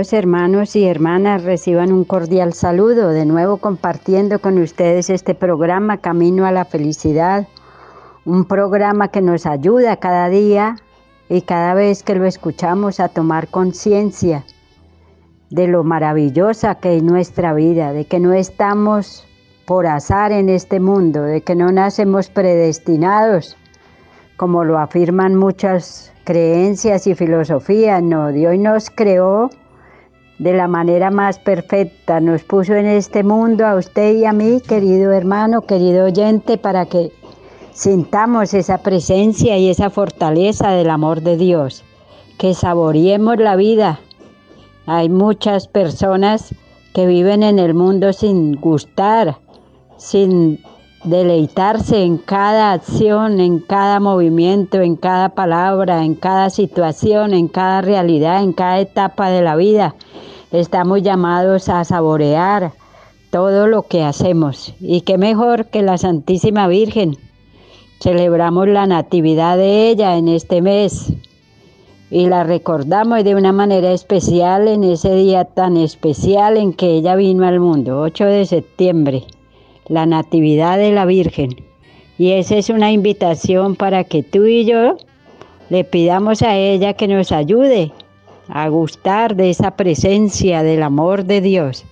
Hermanos y hermanas, reciban un cordial saludo, de nuevo compartiendo con ustedes este programa Camino a la Felicidad, un programa que nos ayuda cada día y cada vez que lo escuchamos a tomar conciencia de lo maravillosa que es nuestra vida, de que no estamos por azar en este mundo, de que no nacemos predestinados, como lo afirman muchas creencias y filosofías, no, Dios nos creó de la manera más perfecta, nos puso en este mundo a usted y a mí, querido hermano, querido oyente, para que sintamos esa presencia y esa fortaleza del amor de Dios, que saboreemos la vida. Hay muchas personas que viven en el mundo sin gustar, sin deleitarse en cada acción, en cada movimiento, en cada palabra, en cada situación, en cada realidad, en cada etapa de la vida. Estamos llamados a saborear todo lo que hacemos. Y qué mejor que la Santísima Virgen. Celebramos la natividad de ella en este mes y la recordamos de una manera especial en ese día tan especial en que ella vino al mundo, 8 de septiembre la Natividad de la Virgen. Y esa es una invitación para que tú y yo le pidamos a ella que nos ayude a gustar de esa presencia del amor de Dios.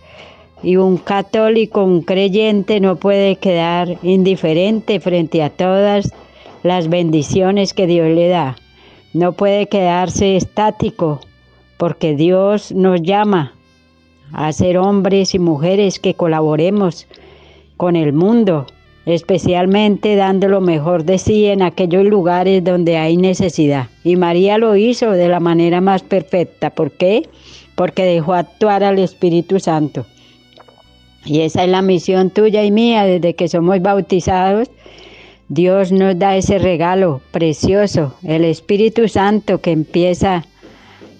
Y un católico, un creyente no puede quedar indiferente frente a todas las bendiciones que Dios le da. No puede quedarse estático porque Dios nos llama a ser hombres y mujeres que colaboremos con el mundo, especialmente dando lo mejor de sí en aquellos lugares donde hay necesidad. Y María lo hizo de la manera más perfecta. ¿Por qué? Porque dejó actuar al Espíritu Santo. Y esa es la misión tuya y mía desde que somos bautizados. Dios nos da ese regalo precioso, el Espíritu Santo que empieza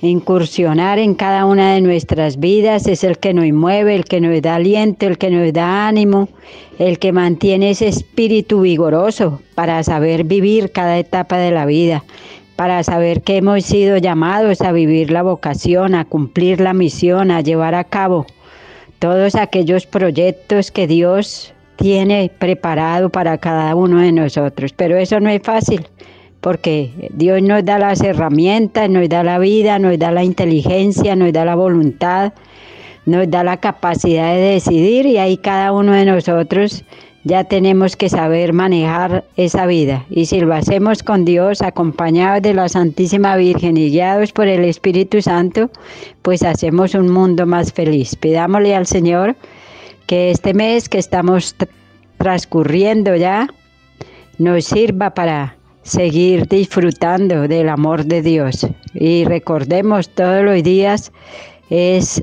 incursionar en cada una de nuestras vidas, es el que nos mueve, el que nos da aliento, el que nos da ánimo, el que mantiene ese espíritu vigoroso para saber vivir cada etapa de la vida, para saber que hemos sido llamados a vivir la vocación, a cumplir la misión, a llevar a cabo todos aquellos proyectos que Dios tiene preparado para cada uno de nosotros. Pero eso no es fácil porque Dios nos da las herramientas, nos da la vida, nos da la inteligencia, nos da la voluntad, nos da la capacidad de decidir y ahí cada uno de nosotros ya tenemos que saber manejar esa vida. Y si lo hacemos con Dios, acompañados de la Santísima Virgen y guiados por el Espíritu Santo, pues hacemos un mundo más feliz. Pidámosle al Señor que este mes que estamos transcurriendo ya nos sirva para seguir disfrutando del amor de Dios. Y recordemos todos los días es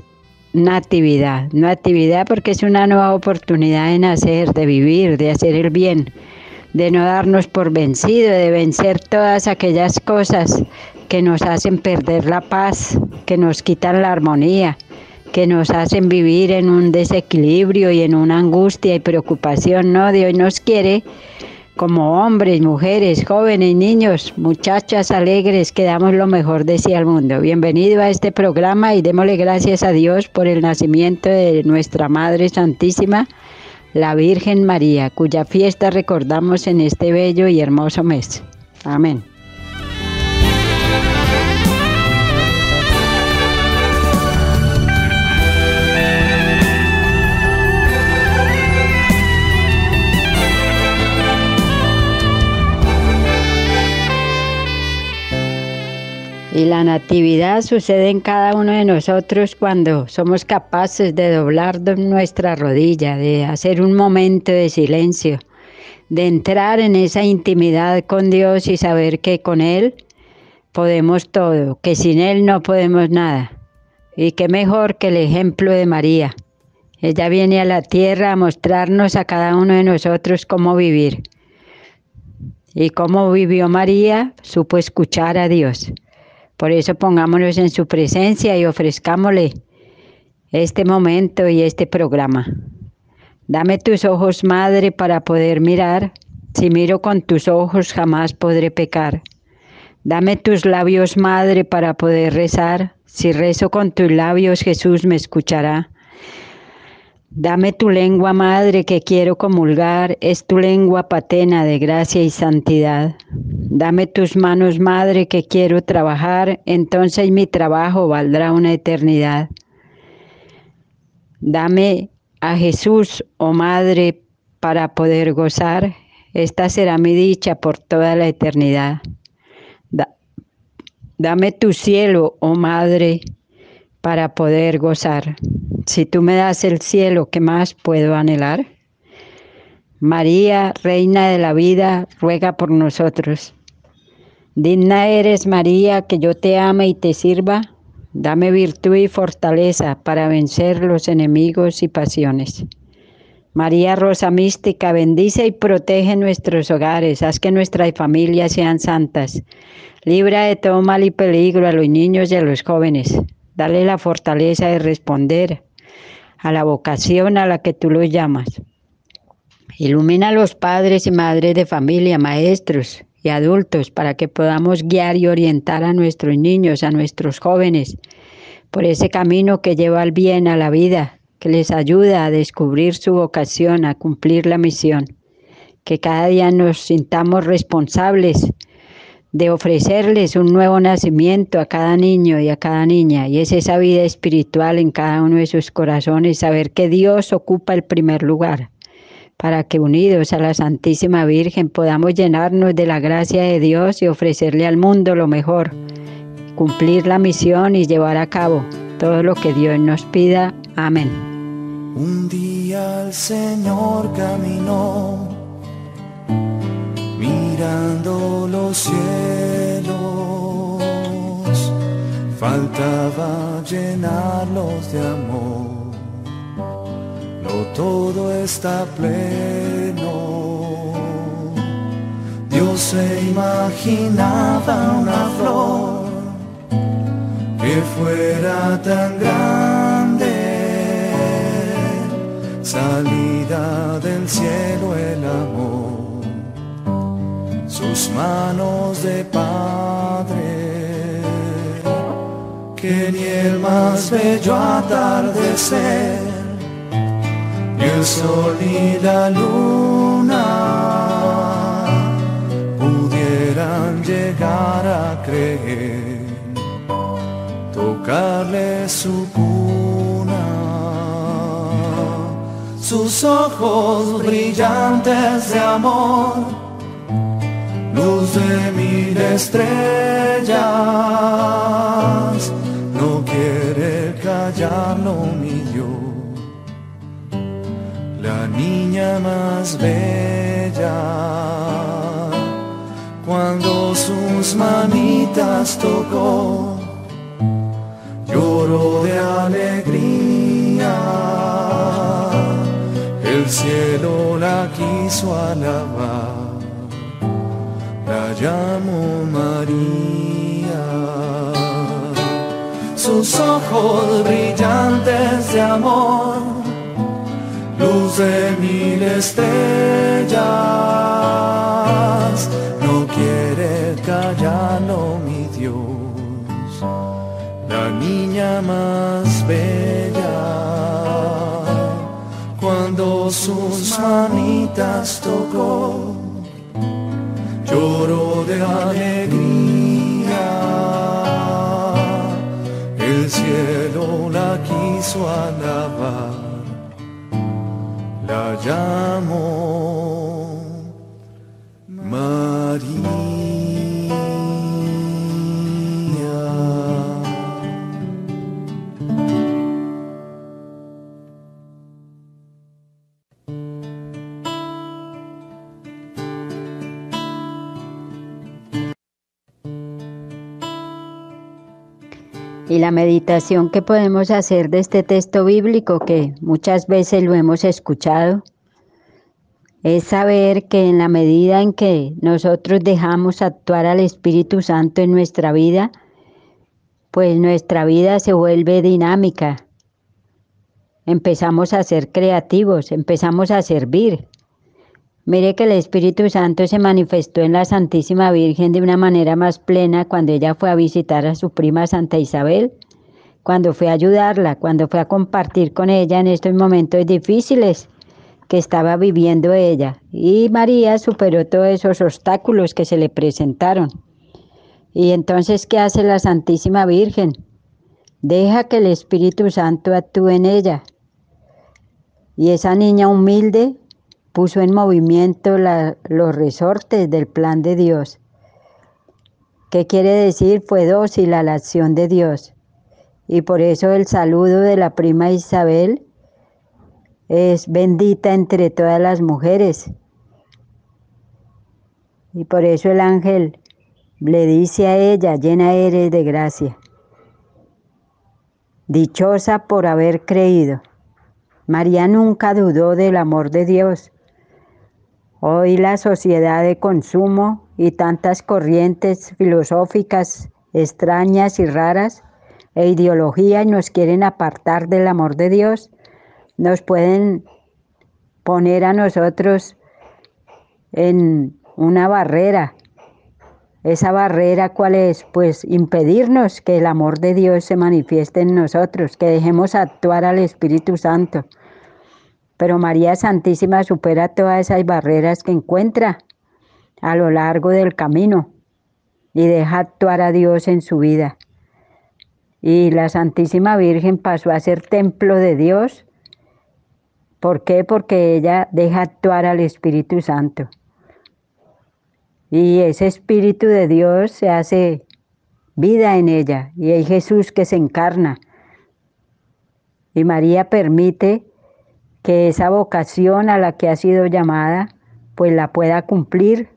natividad, natividad porque es una nueva oportunidad de nacer, de vivir, de hacer el bien, de no darnos por vencido, de vencer todas aquellas cosas que nos hacen perder la paz, que nos quitan la armonía, que nos hacen vivir en un desequilibrio y en una angustia y preocupación. No, Dios nos quiere como hombres, mujeres, jóvenes, niños, muchachas alegres que damos lo mejor de sí al mundo. Bienvenido a este programa y démosle gracias a Dios por el nacimiento de nuestra Madre Santísima, la Virgen María, cuya fiesta recordamos en este bello y hermoso mes. Amén. Y la natividad sucede en cada uno de nosotros cuando somos capaces de doblar nuestra rodilla, de hacer un momento de silencio, de entrar en esa intimidad con Dios y saber que con Él podemos todo, que sin Él no podemos nada. Y qué mejor que el ejemplo de María. Ella viene a la tierra a mostrarnos a cada uno de nosotros cómo vivir. Y cómo vivió María, supo escuchar a Dios. Por eso pongámonos en su presencia y ofrezcámosle este momento y este programa. Dame tus ojos, Madre, para poder mirar. Si miro con tus ojos jamás podré pecar. Dame tus labios, Madre, para poder rezar. Si rezo con tus labios, Jesús me escuchará. Dame tu lengua, Madre, que quiero comulgar, es tu lengua patena de gracia y santidad. Dame tus manos, Madre, que quiero trabajar, entonces mi trabajo valdrá una eternidad. Dame a Jesús, oh Madre, para poder gozar, esta será mi dicha por toda la eternidad. Dame tu cielo, oh Madre, para poder gozar. Si tú me das el cielo, ¿qué más puedo anhelar? María, Reina de la vida, ruega por nosotros. Digna eres, María, que yo te ame y te sirva. Dame virtud y fortaleza para vencer los enemigos y pasiones. María Rosa Mística, bendice y protege nuestros hogares, haz que nuestras familias sean santas. Libra de todo mal y peligro a los niños y a los jóvenes. Dale la fortaleza de responder a la vocación a la que tú los llamas. Ilumina a los padres y madres de familia, maestros y adultos para que podamos guiar y orientar a nuestros niños, a nuestros jóvenes, por ese camino que lleva al bien, a la vida, que les ayuda a descubrir su vocación, a cumplir la misión. Que cada día nos sintamos responsables de ofrecerles un nuevo nacimiento a cada niño y a cada niña. Y es esa vida espiritual en cada uno de sus corazones, saber que Dios ocupa el primer lugar, para que unidos a la Santísima Virgen podamos llenarnos de la gracia de Dios y ofrecerle al mundo lo mejor, cumplir la misión y llevar a cabo todo lo que Dios nos pida. Amén. Un día el Señor caminó mirando los cielos, faltaba llenarlos de amor. No todo está pleno. Dios se imaginaba una flor que fuera tan grande, salida del cielo el amor, sus manos de Padre, que ni el más bello atardecer, ni el sol ni la luna pudieran llegar a creer tocarle su cuna, sus ojos brillantes de amor, luz de mil estrellas, no quiere callarlo mi Dios, la niña más bella, cuando sus manitas tocó lloro de alegría. El cielo la quiso alabar, la llamo María. Sus ojos brillantes de amor, luz de mil estrellas, no quiere callarlo mi Dios la niña más bella. Cuando sus manitas tocó, lloró de alegría. El cielo la quiso alabar, la llamó la meditación que podemos hacer de este texto bíblico, que muchas veces lo hemos escuchado, es saber que en la medida en que nosotros dejamos actuar al Espíritu Santo en nuestra vida, pues nuestra vida se vuelve dinámica. Empezamos a ser creativos, empezamos a servir. Mire que el Espíritu Santo se manifestó en la Santísima Virgen de una manera más plena cuando ella fue a visitar a su prima Santa Isabel, cuando fue a ayudarla, cuando fue a compartir con ella en estos momentos difíciles que estaba viviendo ella. Y María superó todos esos obstáculos que se le presentaron. Y entonces, ¿qué hace la Santísima Virgen? Deja que el Espíritu Santo actúe en ella. Y esa niña humilde puso en movimiento los resortes del plan de Dios. ¿Qué quiere decir? Fue dócil a la acción de Dios. Y por eso el saludo de la prima Isabel es bendita entre todas las mujeres. Y por eso el ángel le dice a ella, llena eres de gracia, dichosa por haber creído. María nunca dudó del amor de Dios. Hoy la sociedad de consumo y tantas corrientes filosóficas extrañas y raras e ideologías nos quieren apartar del amor de Dios nos pueden poner a nosotros en una barrera. Esa barrera, ¿cuál es? Pues impedirnos que el amor de Dios se manifieste en nosotros, que dejemos actuar al Espíritu Santo. Pero María Santísima supera todas esas barreras que encuentra a lo largo del camino y deja actuar a Dios en su vida. Y la Santísima Virgen pasó a ser templo de Dios ¿Por qué? Porque ella deja actuar al Espíritu Santo. Y ese Espíritu de Dios se hace vida en ella y hay Jesús que se encarna. Y María permite que esa vocación a la que ha sido llamada, pues la pueda cumplir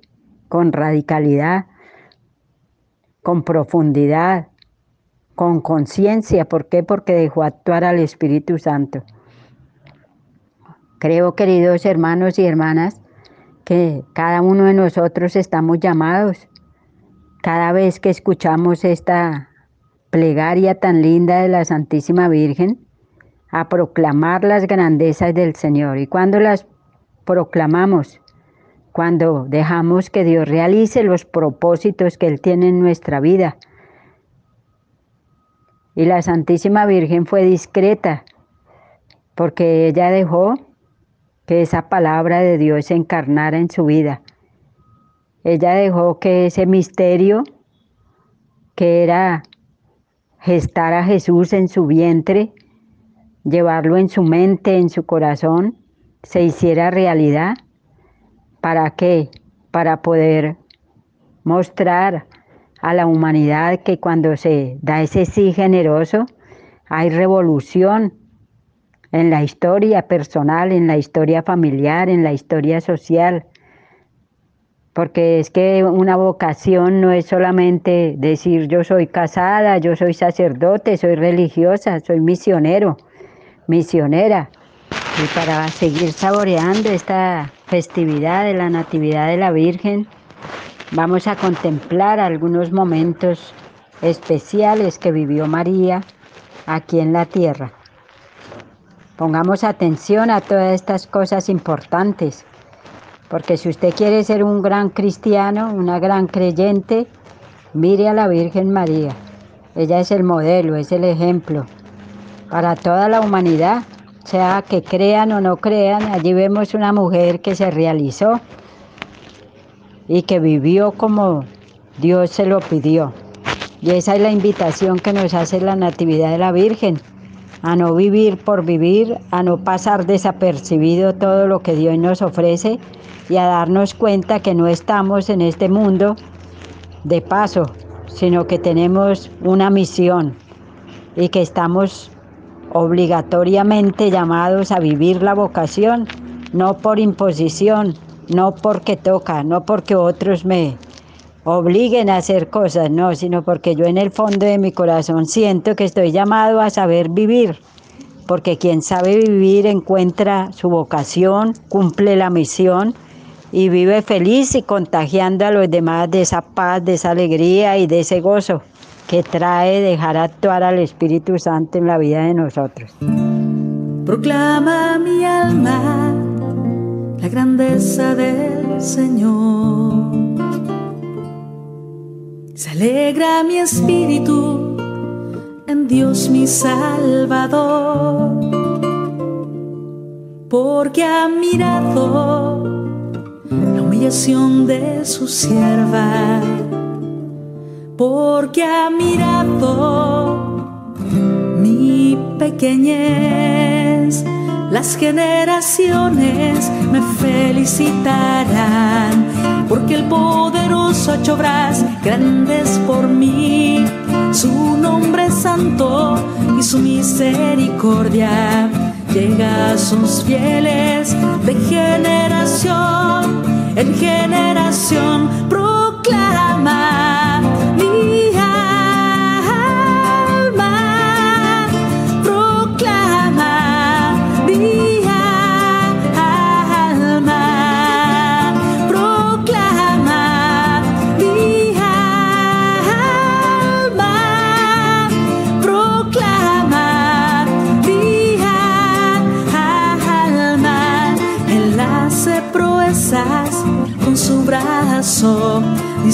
con radicalidad, con profundidad, con conciencia. ¿Por qué? Porque dejó actuar al Espíritu Santo. Creo, queridos hermanos y hermanas, que cada uno de nosotros estamos llamados, cada vez que escuchamos esta plegaria tan linda de la Santísima Virgen, a proclamar las grandezas del Señor. Y cuando las proclamamos, cuando dejamos que Dios realice los propósitos que Él tiene en nuestra vida. Y la Santísima Virgen fue discreta, porque ella dejó que esa palabra de Dios se encarnara en su vida. Ella dejó que ese misterio, que era gestar a Jesús en su vientre, llevarlo en su mente, en su corazón, se hiciera realidad. ¿Para qué? Para poder mostrar a la humanidad que cuando se da ese sí generoso, hay revolución, en la historia personal, en la historia familiar, en la historia social. Porque es que una vocación no es solamente decir yo soy casada, yo soy sacerdote, soy religiosa, soy misionero, misionera. Y para seguir saboreando esta festividad de la Natividad de la Virgen, vamos a contemplar algunos momentos especiales que vivió María aquí en la tierra. Pongamos atención a todas estas cosas importantes, porque si usted quiere ser un gran cristiano, una gran creyente, mire a la Virgen María. Ella es el modelo, es el ejemplo para toda la humanidad, sea que crean o no crean, allí vemos una mujer que se realizó y que vivió como Dios se lo pidió. Y esa es la invitación que nos hace la Natividad de la Virgen a no vivir por vivir, a no pasar desapercibido todo lo que Dios nos ofrece y a darnos cuenta que no estamos en este mundo de paso, sino que tenemos una misión y que estamos obligatoriamente llamados a vivir la vocación, no por imposición, no porque toca, no porque otros me obliguen a hacer cosas, no, sino porque yo en el fondo de mi corazón siento que estoy llamado a saber vivir, porque quien sabe vivir encuentra su vocación, cumple la misión y vive feliz y contagiando a los demás de esa paz, de esa alegría y de ese gozo que trae dejar actuar al Espíritu Santo en la vida de nosotros. Proclama mi alma la grandeza del Señor. Se alegra mi espíritu en Dios mi Salvador, porque ha mirado la humillación de su sierva, porque ha mirado mi pequeñez las generaciones me felicitarán, porque el poderoso ha hecho obras grandes por mí. Su nombre santo y su misericordia llega a sus fieles de generación en generación. Proclama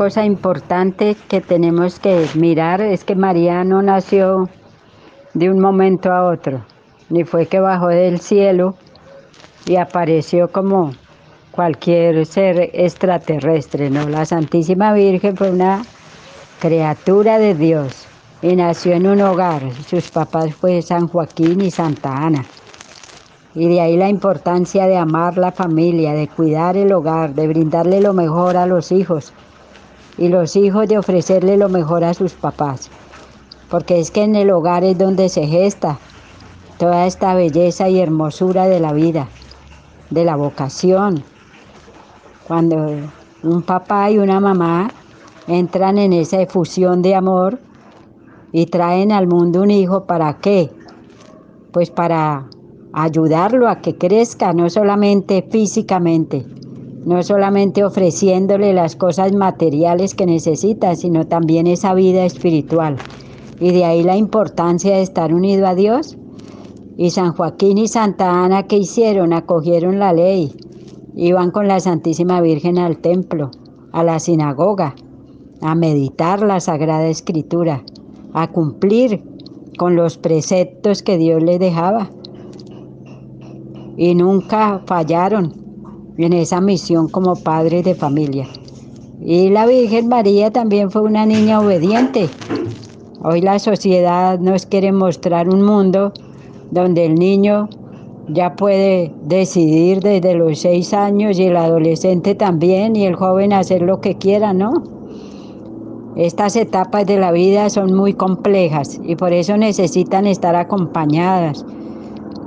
Cosa importante que tenemos que mirar es que María no nació de un momento a otro, ni fue que bajó del cielo y apareció como cualquier ser extraterrestre, ¿no? La Santísima Virgen fue una criatura de Dios y nació en un hogar. Sus papás fue San Joaquín y Santa Ana. Y de ahí la importancia de amar la familia, de cuidar el hogar, de brindarle lo mejor a los hijos, y los hijos de ofrecerle lo mejor a sus papás. Porque es que en el hogar es donde se gesta toda esta belleza y hermosura de la vida, de la vocación. Cuando un papá y una mamá entran en esa efusión de amor y traen al mundo un hijo, ¿para qué? Pues para ayudarlo a que crezca, no solamente físicamente, no solamente ofreciéndole las cosas materiales que necesita, sino también esa vida espiritual. Y de ahí la importancia de estar unido a Dios. Y San Joaquín y Santa Ana, ¿qué hicieron? Acogieron la ley. Iban con la Santísima Virgen al templo, a la sinagoga, a meditar la Sagrada Escritura, a cumplir con los preceptos que Dios les dejaba. Y nunca fallaron, en esa misión como padre de familia. Y la Virgen María también fue una niña obediente. Hoy la sociedad nos quiere mostrar un mundo donde el niño ya puede decidir desde los seis años y el adolescente también y el joven hacer lo que quiera, ¿no? Estas etapas de la vida son muy complejas y por eso necesitan estar acompañadas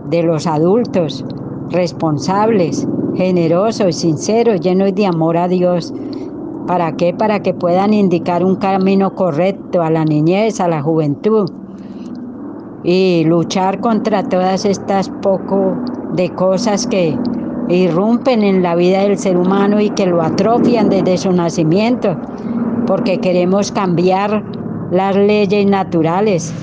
de los adultos responsables, generosos, sinceros, llenos de amor a Dios. ¿Para qué? Para que puedan indicar un camino correcto a la niñez, a la juventud y luchar contra todas estas poco de cosas que irrumpen en la vida del ser humano y que lo atrofian desde su nacimiento, porque queremos cambiar las leyes naturales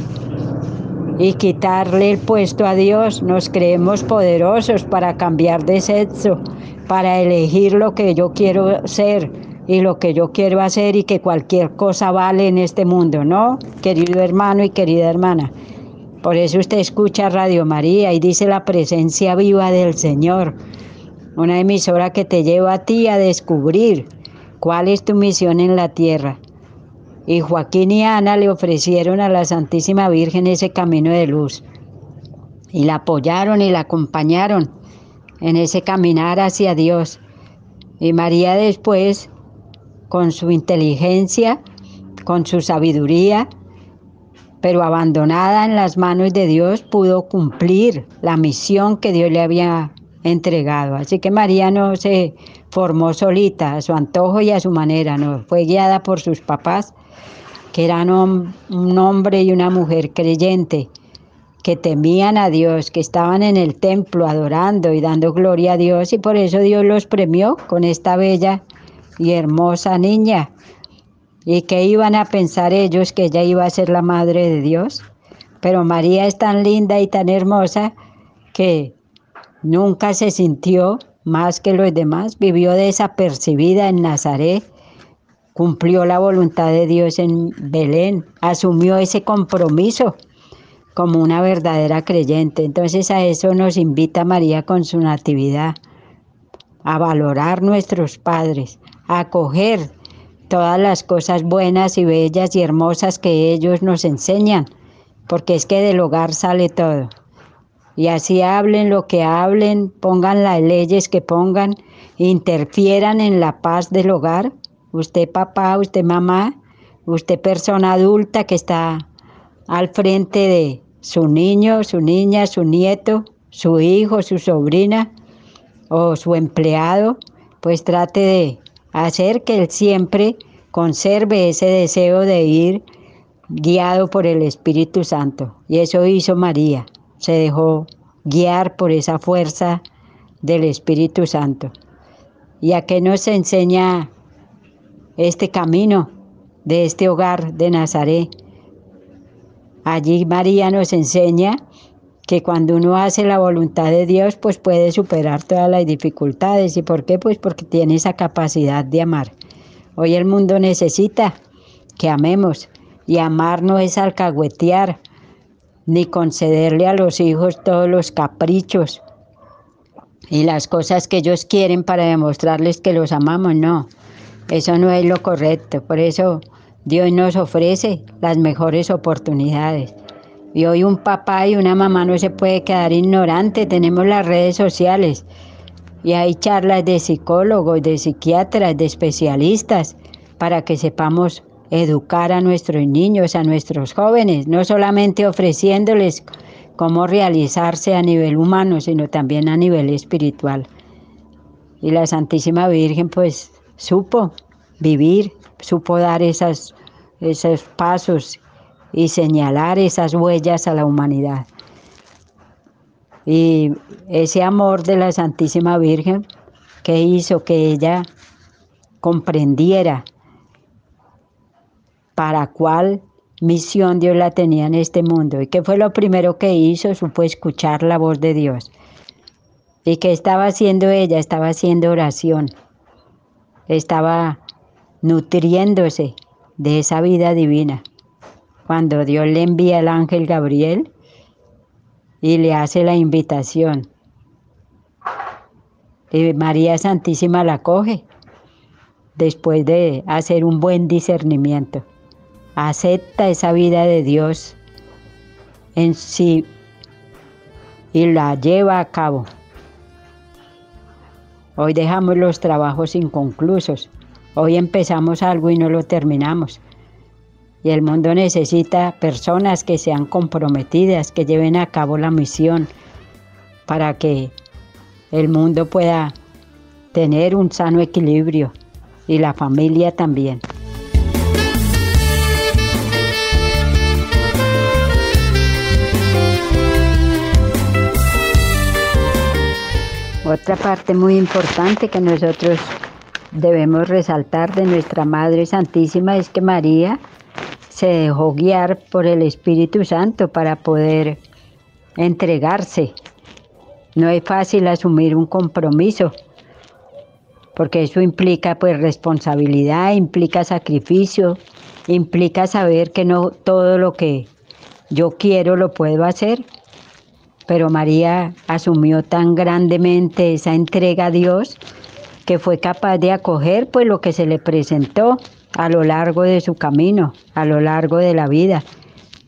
y quitarle el puesto a Dios. Nos creemos poderosos para cambiar de sexo, para elegir lo que yo quiero ser y lo que yo quiero hacer y que cualquier cosa vale en este mundo, ¿no? Querido hermano y querida hermana. Por eso usted escucha Radio María y dice la presencia viva del Señor, una emisora que te lleva a ti a descubrir cuál es tu misión en la tierra. Y Joaquín y Ana le ofrecieron a la Santísima Virgen ese camino de luz y la apoyaron y la acompañaron en ese caminar hacia Dios. Y María después, con su inteligencia, con su sabiduría, pero abandonada en las manos de Dios, pudo cumplir la misión que Dios le había entregado. Así que María no se formó solita, a su antojo y a su manera, no, fue guiada por sus papás, que eran un hombre y una mujer creyente, que temían a Dios, que estaban en el templo adorando y dando gloria a Dios, y por eso Dios los premió con esta bella y hermosa niña ¿Y qué iban a pensar ellos que ella iba a ser la madre de Dios? Pero María es tan linda y tan hermosa que nunca se sintió más que los demás, vivió desapercibida en Nazaret, cumplió la voluntad de Dios en Belén, asumió ese compromiso como una verdadera creyente. Entonces a eso nos invita María con su natividad, a valorar nuestros padres, a acoger todas las cosas buenas y bellas y hermosas que ellos nos enseñan, porque es que del hogar sale todo. Y así hablen lo que hablen, pongan las leyes que pongan, interfieran en la paz del hogar. Usted papá, usted mamá, usted persona adulta que está al frente de su niño, su niña, su nieto, su hijo, su sobrina o su empleado, pues trate de hacer que él siempre conserve ese deseo de ir guiado por el Espíritu Santo. Y eso hizo María, se dejó guiar por esa fuerza del Espíritu Santo. ¿Y a qué nos enseña este camino de este hogar de Nazaret? Allí María nos enseña que cuando uno hace la voluntad de Dios, pues puede superar todas las dificultades. ¿Y por qué? Pues porque tiene esa capacidad de amar. Hoy el mundo necesita que amemos y amar no es alcahuetear ni concederle a los hijos todos los caprichos y las cosas que ellos quieren para demostrarles que los amamos. No, eso no es lo correcto. Por eso Dios nos ofrece las mejores oportunidades. Y hoy un papá y una mamá no se puede quedar ignorante. Tenemos las redes sociales y hay charlas de psicólogos, de psiquiatras, de especialistas para que sepamos educar a nuestros niños, a nuestros jóvenes, no solamente ofreciéndoles cómo realizarse a nivel humano, sino también a nivel espiritual. Y la Santísima Virgen pues supo vivir, supo dar esos pasos y señalar esas huellas a la humanidad. Y ese amor de la Santísima Virgen que hizo que ella comprendiera para cuál misión Dios la tenía en este mundo. ¿Y qué fue lo primero que hizo? Supo escuchar la voz de Dios. ¿Y qué estaba haciendo ella? Estaba haciendo oración. Estaba nutriéndose de esa vida divina. Cuando Dios le envía el ángel Gabriel y le hace la invitación. Y María Santísima la coge después de hacer un buen discernimiento. Acepta esa vida de Dios en sí y la lleva a cabo. Hoy dejamos los trabajos inconclusos. Hoy empezamos algo y no lo terminamos. Y el mundo necesita personas que sean comprometidas, que lleven a cabo la misión para que el mundo pueda tener un sano equilibrio y la familia también. Otra parte muy importante que nosotros debemos resaltar de nuestra Madre Santísima es que María se dejó guiar por el Espíritu Santo para poder entregarse. No es fácil asumir un compromiso, porque eso implica pues responsabilidad, implica sacrificio, implica saber que no todo lo que yo quiero lo puedo hacer. Pero María asumió tan grandemente esa entrega a Dios que fue capaz de acoger pues lo que se le presentó a lo largo de su camino, a lo largo de la vida.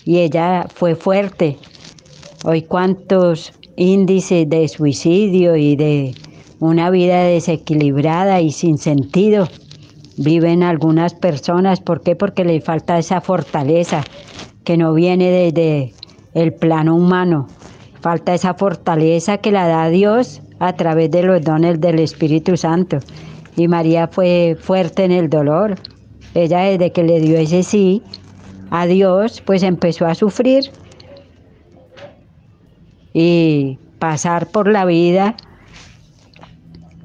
Y ella fue fuerte. Hoy cuántos índices de suicidio y de una vida desequilibrada y sin sentido viven algunas personas. ¿Por qué? Porque les falta esa fortaleza que no viene desde el plano humano. Falta esa fortaleza que la da Dios a través de los dones del Espíritu Santo. Y María fue fuerte en el dolor, ella desde que le dio ese sí a Dios, pues empezó a sufrir y pasar por la vida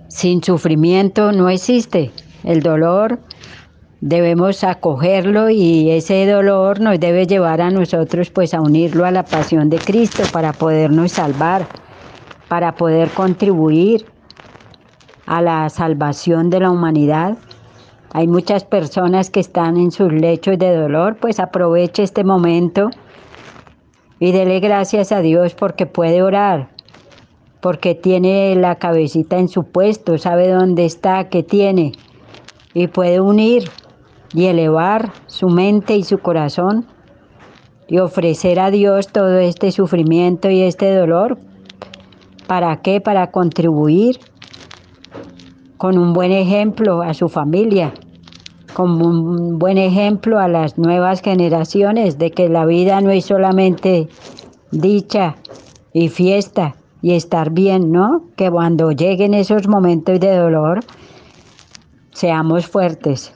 sin sufrimiento no existe. El dolor debemos acogerlo y ese dolor nos debe llevar a nosotros pues a unirlo a la pasión de Cristo para podernos salvar, para poder contribuir a la salvación de la humanidad. Hay muchas personas que están en sus lechos de dolor, pues aproveche este momento y dele gracias a Dios porque puede orar, porque tiene la cabecita en su puesto, sabe dónde está, qué tiene, y puede unir y elevar su mente y su corazón y ofrecer a Dios todo este sufrimiento y este dolor. ¿Para qué? Para contribuir con un buen ejemplo a su familia, con un buen ejemplo a las nuevas generaciones de que la vida no es solamente dicha y fiesta y estar bien, ¿no? Que cuando lleguen esos momentos de dolor, seamos fuertes,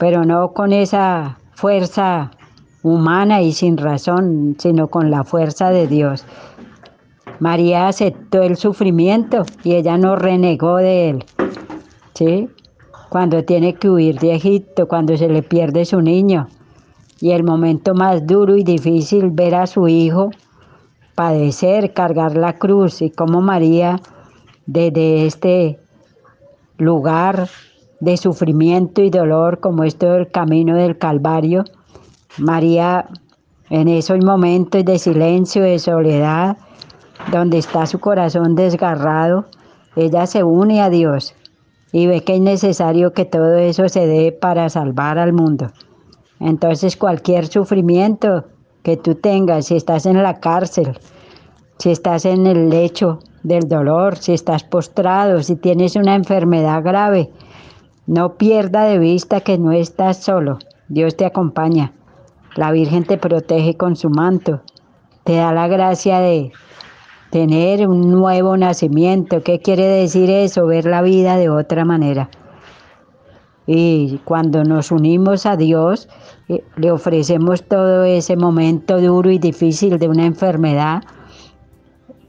pero no con esa fuerza humana y sin razón, sino con la fuerza de Dios. María aceptó el sufrimiento y ella no renegó de él. ¿sí? Cuando tiene que huir de Egipto, cuando se le pierde su niño. Y el momento más duro y difícil, ver a su hijo padecer, cargar la cruz y como María desde este lugar de sufrimiento y dolor como esto el camino del Calvario, María en esos momentos de silencio, de soledad, donde está su corazón desgarrado, ella se une a Dios y ve que es necesario que todo eso se dé para salvar al mundo. Entonces cualquier sufrimiento que tú tengas, si estás en la cárcel, si estás en el lecho del dolor, si estás postrado, si tienes una enfermedad grave, no pierda de vista que no estás solo. Dios te acompaña. La Virgen te protege con su manto. Te da la gracia de tener un nuevo nacimiento. ¿Qué quiere decir eso? Ver la vida de otra manera. Y cuando nos unimos a Dios, eh, le ofrecemos todo ese momento duro y difícil de una enfermedad,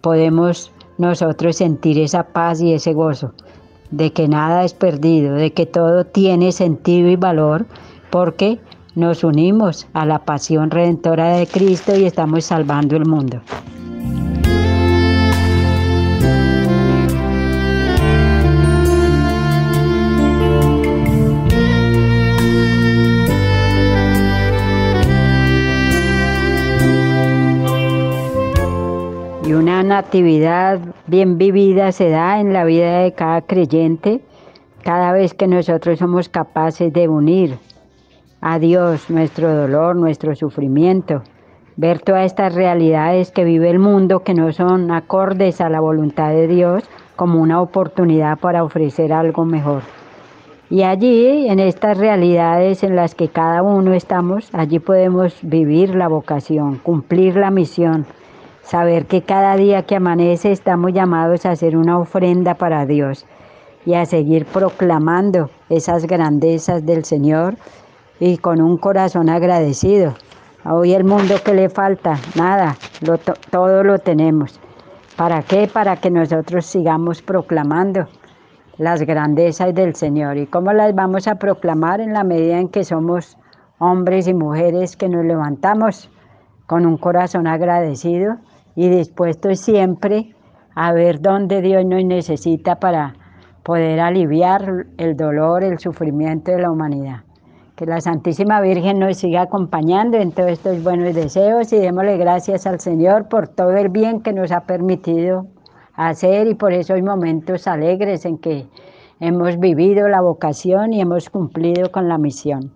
podemos nosotros sentir esa paz y ese gozo de que nada es perdido, de que todo tiene sentido y valor, porque nos unimos a la pasión redentora de Cristo y estamos salvando el mundo. Una natividad bien vivida se da en la vida de cada creyente cada vez que nosotros somos capaces de unir a Dios nuestro dolor, nuestro sufrimiento, ver todas estas realidades que vive el mundo que no son acordes a la voluntad de Dios como una oportunidad para ofrecer algo mejor. Y allí, en estas realidades en las que cada uno estamos, allí podemos vivir la vocación, cumplir la misión, saber que cada día que amanece estamos llamados a hacer una ofrenda para Dios y a seguir proclamando esas grandezas del Señor y con un corazón agradecido. Hoy el mundo que le falta, nada, todo lo tenemos. ¿Para qué? Para que nosotros sigamos proclamando las grandezas del Señor. ¿Y cómo las vamos a proclamar en la medida en que somos hombres y mujeres que nos levantamos con un corazón agradecido y dispuestos siempre a ver dónde Dios nos necesita para poder aliviar el dolor, el sufrimiento de la humanidad? Que la Santísima Virgen nos siga acompañando en todos estos buenos deseos y démosle gracias al Señor por todo el bien que nos ha permitido hacer y por esos momentos alegres en que hemos vivido la vocación y hemos cumplido con la misión.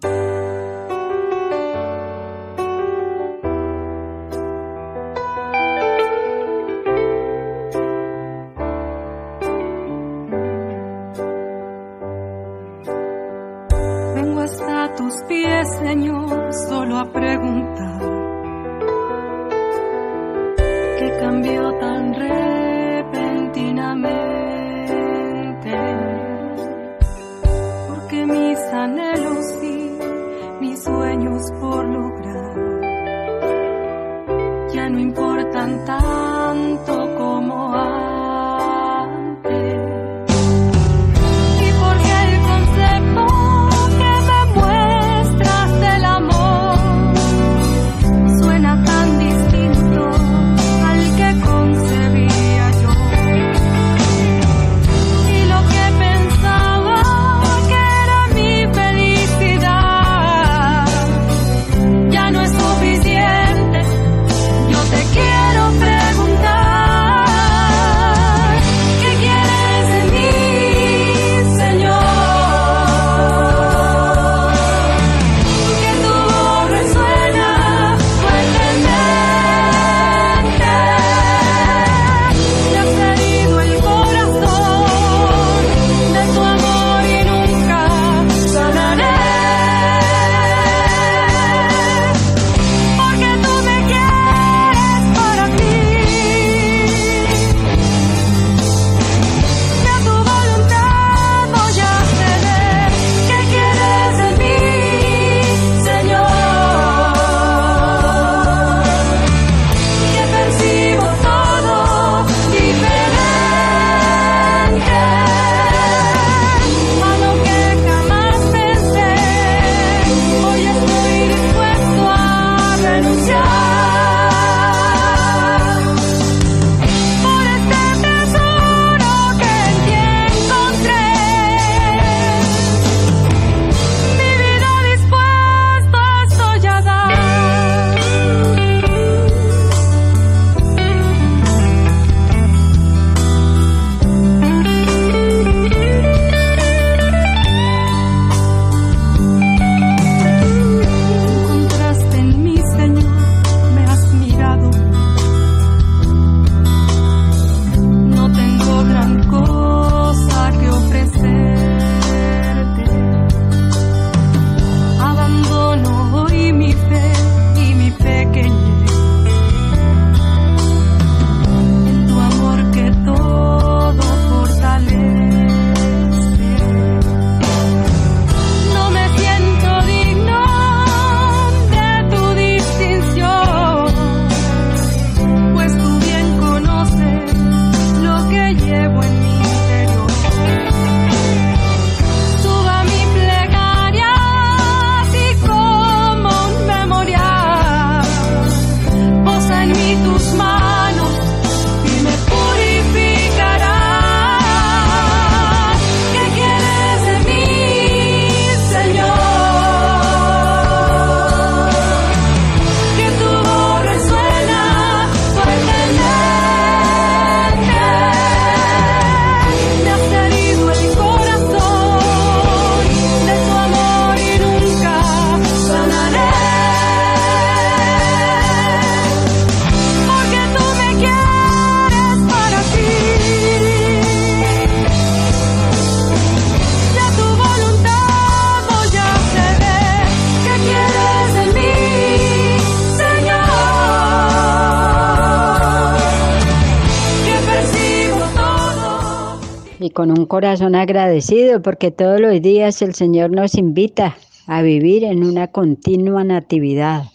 Con un corazón agradecido porque todos los días el Señor nos invita a vivir en una continua natividad,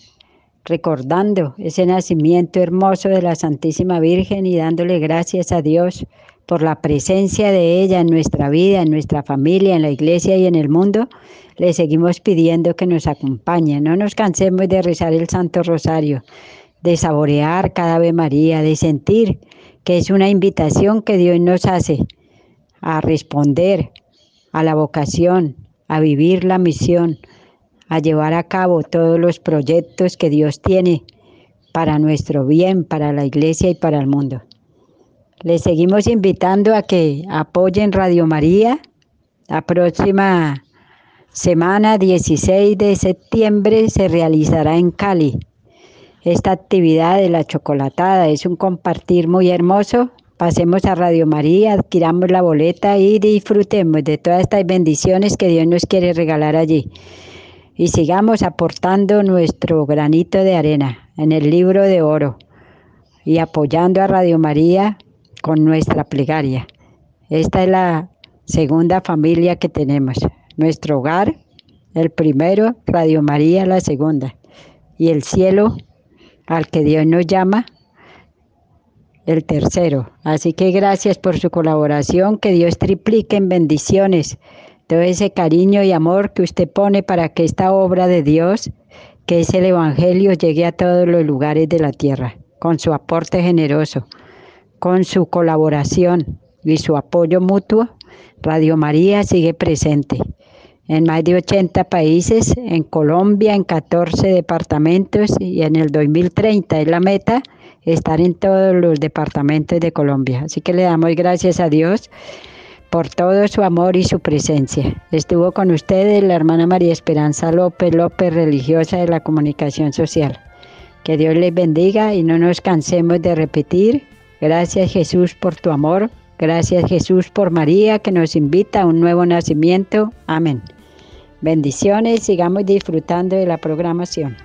recordando ese nacimiento hermoso de la Santísima Virgen y dándole gracias a Dios por la presencia de ella en nuestra vida, en nuestra familia, en la iglesia y en el mundo, le seguimos pidiendo que nos acompañe. No nos cansemos de rezar el Santo Rosario, de saborear cada Ave María, de sentir que es una invitación que Dios nos hace a responder a la vocación, a vivir la misión, a llevar a cabo todos los proyectos que Dios tiene para nuestro bien, para la iglesia y para el mundo. Les seguimos invitando a que apoyen Radio María. La próxima semana, 16 de septiembre, se realizará en Cali esta actividad de la chocolatada. Es un compartir muy hermoso. Pasemos a Radio María, adquiramos la boleta y disfrutemos de todas estas bendiciones que Dios nos quiere regalar allí. Y sigamos aportando nuestro granito de arena en el libro de oro y apoyando a Radio María con nuestra plegaria. Esta es la segunda familia que tenemos. Nuestro hogar, el primero, Radio María, la segunda. Y el cielo, al que Dios nos llama el tercero. Así que gracias por su colaboración, que Dios triplique en bendiciones todo ese cariño y amor que usted pone para que esta obra de Dios, que es el Evangelio, llegue a todos los lugares de la tierra, con su aporte generoso, con su colaboración y su apoyo mutuo. Radio María sigue presente en más de 80 países, en Colombia, en 14 departamentos y en el 2030 es la meta estar en todos los departamentos de Colombia. Así que le damos gracias a Dios por todo su amor y su presencia. Estuvo con ustedes la hermana María Esperanza López López, religiosa de la comunicación social. Que Dios les bendiga y no nos cansemos de repetir, gracias Jesús por tu amor, gracias Jesús por María que nos invita a un nuevo nacimiento. Amén. Bendiciones, sigamos disfrutando de la programación.